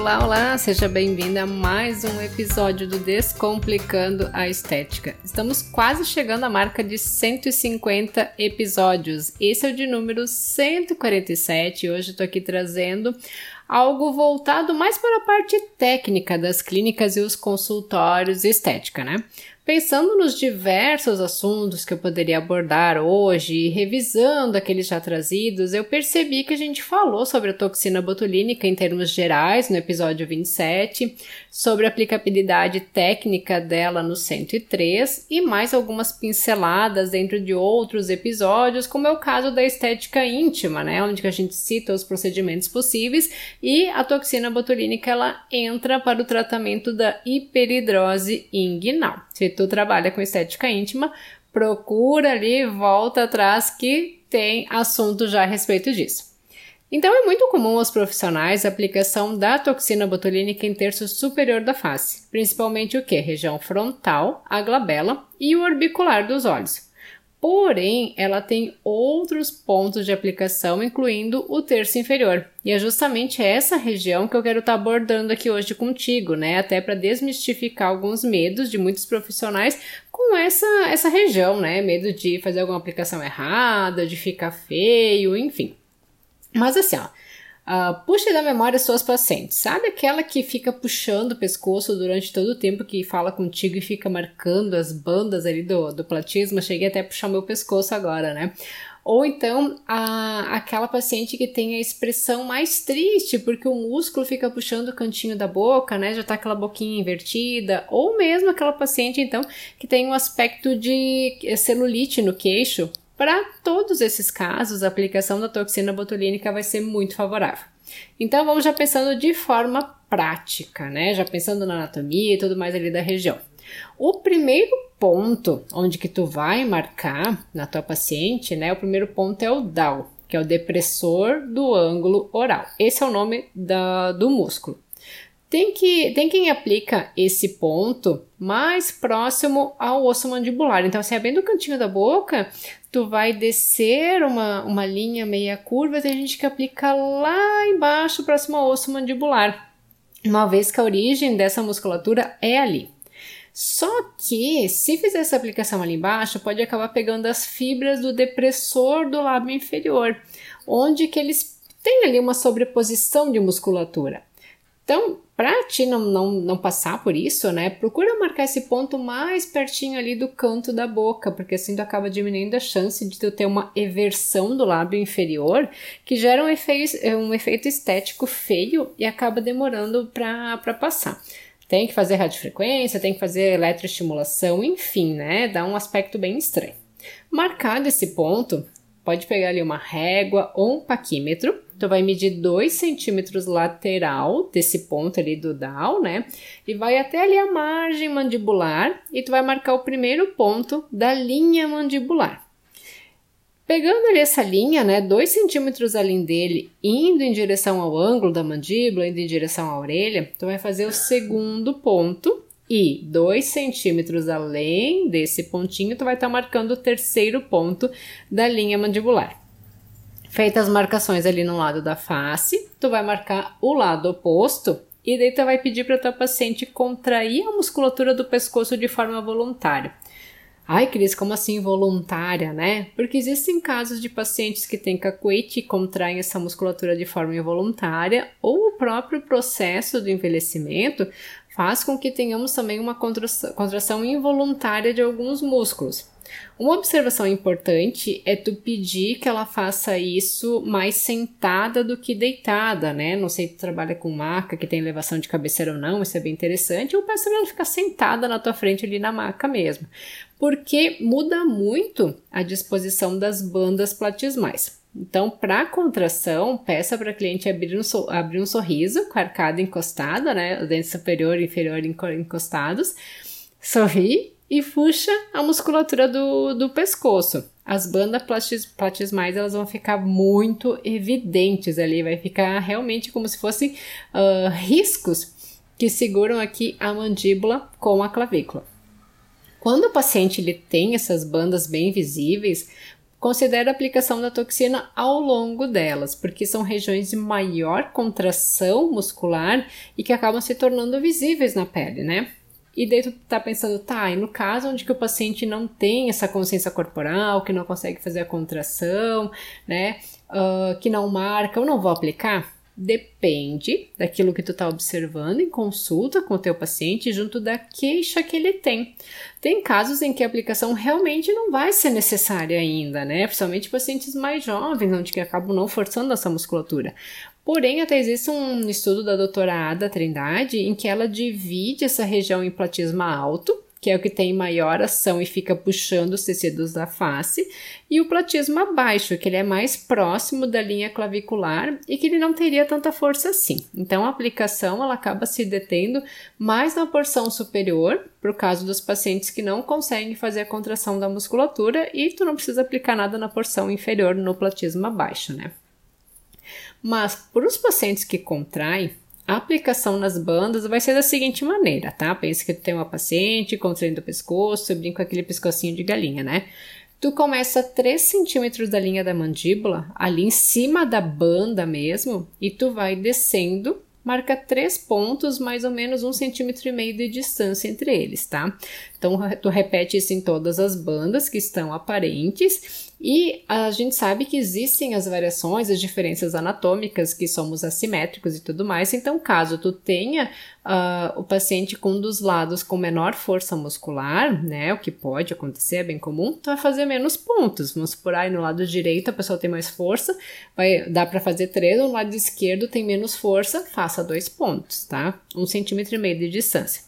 Olá, olá, seja bem-vinda a mais um episódio do Descomplicando a Estética. Estamos quase chegando à marca de 150 episódios. Esse é o de número 147 e hoje estou aqui trazendo algo voltado mais para a parte técnica das clínicas e os consultórios estética, né? Pensando nos diversos assuntos que eu poderia abordar hoje e revisando aqueles já trazidos, eu percebi que a gente falou sobre a toxina botulínica em termos gerais no episódio 27, sobre a aplicabilidade técnica dela no 103 e mais algumas pinceladas dentro de outros episódios, como é o caso da estética íntima, né, onde a gente cita os procedimentos possíveis e a toxina botulínica ela entra para o tratamento da hiperidrose inguinal. Se tu trabalha com estética íntima, procura ali, volta atrás que tem assunto já a respeito disso. Então é muito comum aos profissionais a aplicação da toxina botulínica em terço superior da face, principalmente o que? Região frontal, a glabela e o orbicular dos olhos. Porém, ela tem outros pontos de aplicação, incluindo o terço inferior. E é justamente essa região que eu quero estar tá abordando aqui hoje contigo, né? Até para desmistificar alguns medos de muitos profissionais com essa, essa região, né? Medo de fazer alguma aplicação errada, de ficar feio, enfim. Mas assim, ó, Uh, puxe da memória suas pacientes. Sabe aquela que fica puxando o pescoço durante todo o tempo que fala contigo e fica marcando as bandas ali do, do platismo? Cheguei até a puxar meu pescoço agora, né? Ou então a, aquela paciente que tem a expressão mais triste, porque o músculo fica puxando o cantinho da boca, né? Já tá aquela boquinha invertida. Ou mesmo aquela paciente, então, que tem um aspecto de celulite no queixo, para todos esses casos, a aplicação da toxina botulínica vai ser muito favorável. Então vamos já pensando de forma prática, né? Já pensando na anatomia e tudo mais ali da região. O primeiro ponto onde que tu vai marcar na tua paciente, né? O primeiro ponto é o DAO, que é o depressor do ângulo oral. Esse é o nome da, do músculo. Tem, que, tem quem aplica esse ponto mais próximo ao osso mandibular. Então, assim, é bem do cantinho da boca, tu vai descer uma, uma linha meia curva, tem gente que aplica lá embaixo, próximo ao osso mandibular, uma vez que a origem dessa musculatura é ali. Só que, se fizer essa aplicação ali embaixo, pode acabar pegando as fibras do depressor do lábio inferior, onde que eles têm ali uma sobreposição de musculatura. Então, para ti não, não, não passar por isso, né, procura marcar esse ponto mais pertinho ali do canto da boca, porque assim tu acaba diminuindo a chance de tu ter uma eversão do lábio inferior, que gera um efeito, um efeito estético feio e acaba demorando para passar. Tem que fazer radiofrequência, tem que fazer eletroestimulação, enfim, né, dá um aspecto bem estranho. Marcado esse ponto, pode pegar ali uma régua ou um paquímetro Tu vai medir 2 centímetros lateral desse ponto ali do down, né? E vai até ali a margem mandibular e tu vai marcar o primeiro ponto da linha mandibular. Pegando ali essa linha, né, 2 centímetros além dele, indo em direção ao ângulo da mandíbula, indo em direção à orelha, tu vai fazer o segundo ponto e 2 centímetros além desse pontinho, tu vai estar tá marcando o terceiro ponto da linha mandibular. Feitas as marcações ali no lado da face, tu vai marcar o lado oposto e daí tu vai pedir para tua paciente contrair a musculatura do pescoço de forma voluntária. Ai, Cris, como assim voluntária, né? Porque existem casos de pacientes que têm cacuete e contraem essa musculatura de forma involuntária, ou o próprio processo do envelhecimento faz com que tenhamos também uma contração involuntária de alguns músculos. Uma observação importante é tu pedir que ela faça isso mais sentada do que deitada, né? Não sei se tu trabalha com maca que tem elevação de cabeceira ou não, isso é bem interessante. Ou peço ela ficar sentada na tua frente ali na maca mesmo, porque muda muito a disposição das bandas platismais. Então, para contração, peça para a cliente abrir um, abrir um sorriso com a arcada encostada, né? O dente superior e inferior encostados. Sorri e puxa a musculatura do, do pescoço. As bandas platis, platismais elas vão ficar muito evidentes ali, vai ficar realmente como se fossem uh, riscos que seguram aqui a mandíbula com a clavícula. Quando o paciente ele tem essas bandas bem visíveis, considera a aplicação da toxina ao longo delas, porque são regiões de maior contração muscular e que acabam se tornando visíveis na pele, né? E daí tu tá pensando, tá, e no caso onde que o paciente não tem essa consciência corporal, que não consegue fazer a contração, né, uh, que não marca, eu não vou aplicar? Depende daquilo que tu tá observando em consulta com o teu paciente junto da queixa que ele tem. Tem casos em que a aplicação realmente não vai ser necessária ainda, né? Principalmente pacientes mais jovens, onde que acabam não forçando essa musculatura. Porém, até existe um estudo da doutora Ada Trindade em que ela divide essa região em platisma alto, que é o que tem maior ação e fica puxando os tecidos da face, e o platisma baixo, que ele é mais próximo da linha clavicular e que ele não teria tanta força assim. Então, a aplicação ela acaba se detendo mais na porção superior, por causa dos pacientes que não conseguem fazer a contração da musculatura, e tu não precisa aplicar nada na porção inferior no platisma baixo, né? Mas para os pacientes que contraem, a aplicação nas bandas vai ser da seguinte maneira, tá? Pensa que tu tem uma paciente contraindo o pescoço, com aquele pescocinho de galinha, né? Tu começa 3 centímetros da linha da mandíbula, ali em cima da banda mesmo, e tu vai descendo marca três pontos, mais ou menos um centímetro e meio de distância entre eles, tá? Então, tu repete isso em todas as bandas que estão aparentes e a gente sabe que existem as variações, as diferenças anatômicas, que somos assimétricos e tudo mais. Então, caso tu tenha uh, o paciente com um dos lados com menor força muscular, né, o que pode acontecer, é bem comum, tu vai fazer menos pontos. Vamos por aí no lado direito a pessoa tem mais força, vai dar para fazer três, no lado esquerdo tem menos força, faça dois pontos, tá? Um centímetro e meio de distância.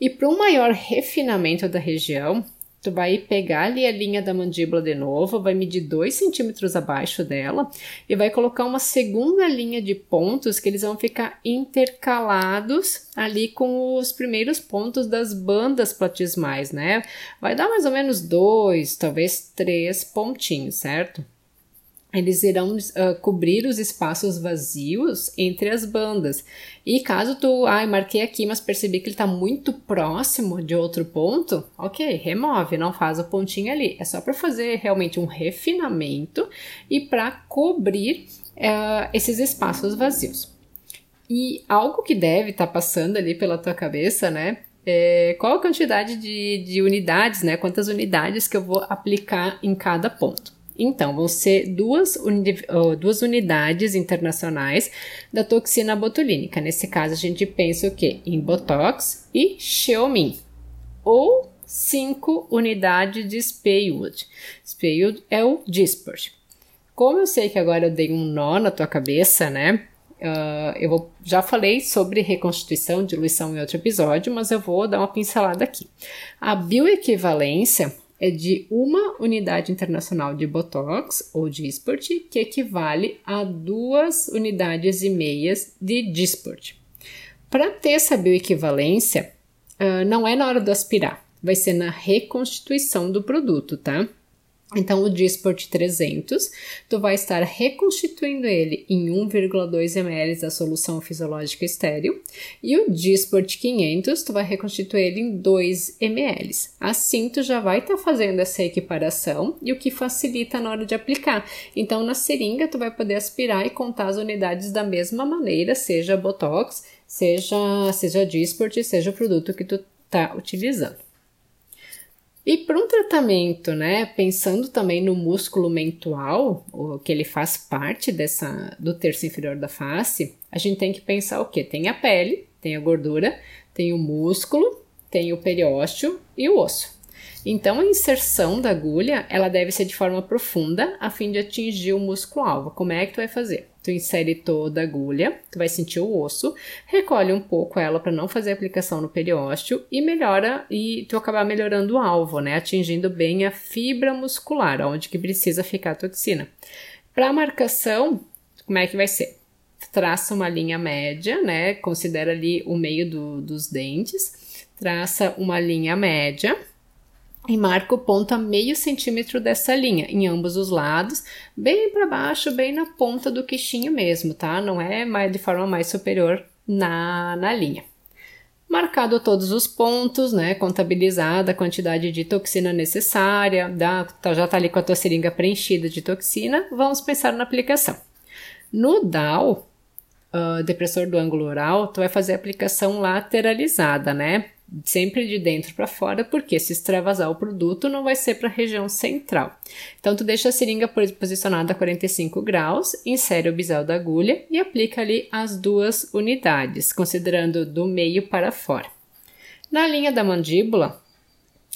E para um maior refinamento da região, Tu vai pegar ali a linha da mandíbula de novo, vai medir 2 centímetros abaixo dela e vai colocar uma segunda linha de pontos que eles vão ficar intercalados ali com os primeiros pontos das bandas platismais, né? Vai dar mais ou menos dois, talvez três pontinhos, certo? Eles irão uh, cobrir os espaços vazios entre as bandas. E caso tu, ai, marquei aqui, mas percebi que ele está muito próximo de outro ponto, ok, remove, não faz o pontinho ali. É só para fazer realmente um refinamento e para cobrir uh, esses espaços vazios. E algo que deve estar tá passando ali pela tua cabeça, né? É, qual a quantidade de, de unidades, né? Quantas unidades que eu vou aplicar em cada ponto? Então, vão ser duas, uni duas unidades internacionais da toxina botulínica. Nesse caso, a gente pensa o quê? Em Botox e Xeomin. Ou cinco unidades de Spaywood. Spaywood é o Disport. Como eu sei que agora eu dei um nó na tua cabeça, né? Uh, eu vou, já falei sobre reconstituição, diluição em outro episódio, mas eu vou dar uma pincelada aqui. A bioequivalência é de uma unidade internacional de Botox ou Dysport, que equivale a duas unidades e meias de Dysport. Para ter essa bioequivalência, uh, não é na hora do aspirar, vai ser na reconstituição do produto, tá? Então, o Disport 300, tu vai estar reconstituindo ele em 1,2 ml da solução fisiológica estéril, e o Disport 500, tu vai reconstituir ele em 2 ml. Assim, tu já vai estar tá fazendo essa equiparação e o que facilita na hora de aplicar. Então, na seringa, tu vai poder aspirar e contar as unidades da mesma maneira, seja Botox, seja, seja Disport, seja o produto que tu tá utilizando. E para um tratamento, né, pensando também no músculo mental, o que ele faz parte dessa do terço inferior da face, a gente tem que pensar o que? Tem a pele, tem a gordura, tem o músculo, tem o periósteo e o osso. Então, a inserção da agulha, ela deve ser de forma profunda, a fim de atingir o músculo alvo. Como é que tu vai fazer? Tu insere toda a agulha, tu vai sentir o osso, recolhe um pouco ela para não fazer aplicação no periósteo e melhora e tu acabar melhorando o alvo, né? Atingindo bem a fibra muscular, onde que precisa ficar a toxina. Para marcação, como é que vai ser? Traça uma linha média, né? Considera ali o meio do, dos dentes, traça uma linha média e marca o ponto a meio centímetro dessa linha, em ambos os lados, bem para baixo, bem na ponta do queixinho mesmo, tá? Não é mais, de forma mais superior na, na linha. marcado todos os pontos, né, contabilizada a quantidade de toxina necessária, tá, já está ali com a tua seringa preenchida de toxina, vamos pensar na aplicação. No DAO, uh, depressor do ângulo oral, tu vai fazer a aplicação lateralizada, né? Sempre de dentro para fora, porque se extravasar o produto não vai ser para a região central. Então tu deixa a seringa posicionada a 45 graus, insere o bisel da agulha e aplica ali as duas unidades, considerando do meio para fora. Na linha da mandíbula,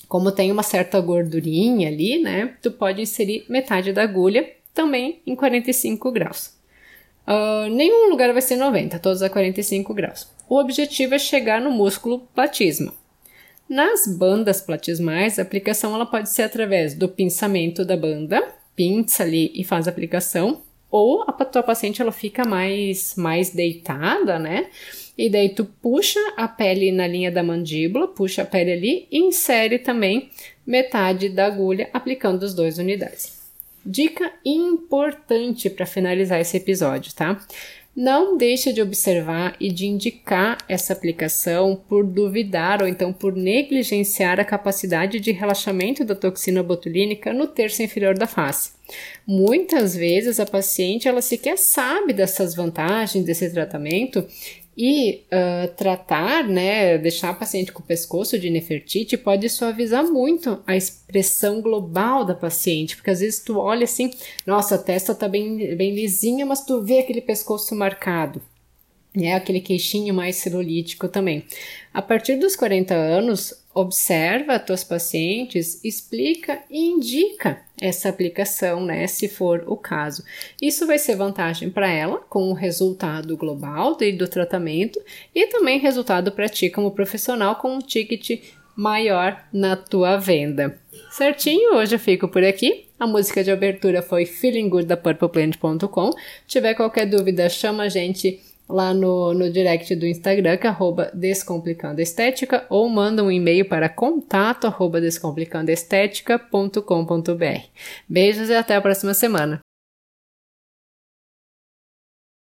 como tem uma certa gordurinha ali, né? Tu pode inserir metade da agulha também em 45 graus. Uh, nenhum lugar vai ser 90, todos a 45 graus. O objetivo é chegar no músculo platisma. Nas bandas platismais, a aplicação ela pode ser através do pinçamento da banda, pinça ali e faz a aplicação, ou a tua paciente ela fica mais, mais deitada, né? E daí tu puxa a pele na linha da mandíbula, puxa a pele ali e insere também metade da agulha aplicando as duas unidades. Dica importante para finalizar esse episódio, tá? Não deixe de observar e de indicar essa aplicação por duvidar ou então por negligenciar a capacidade de relaxamento da toxina botulínica no terço inferior da face. Muitas vezes a paciente ela sequer sabe dessas vantagens desse tratamento e uh, tratar, né, deixar a paciente com o pescoço de Nefertiti pode suavizar muito a expressão global da paciente, porque às vezes tu olha assim, nossa, a testa tá bem, bem lisinha, mas tu vê aquele pescoço marcado, né, aquele queixinho mais celulítico também. A partir dos 40 anos, observa as tuas pacientes, explica e indica essa aplicação, né, se for o caso. Isso vai ser vantagem para ela, com o resultado global do, do tratamento e também resultado para ti como profissional com um ticket maior na tua venda. Certinho? Hoje eu fico por aqui. A música de abertura foi Feeling Good da PurplePlanet.com. Tiver qualquer dúvida, chama a gente lá no, no direct do Instagram, que é arroba Descomplicando Estética, ou manda um e-mail para contato arroba descomplicandoestética.com.br. Beijos e até a próxima semana.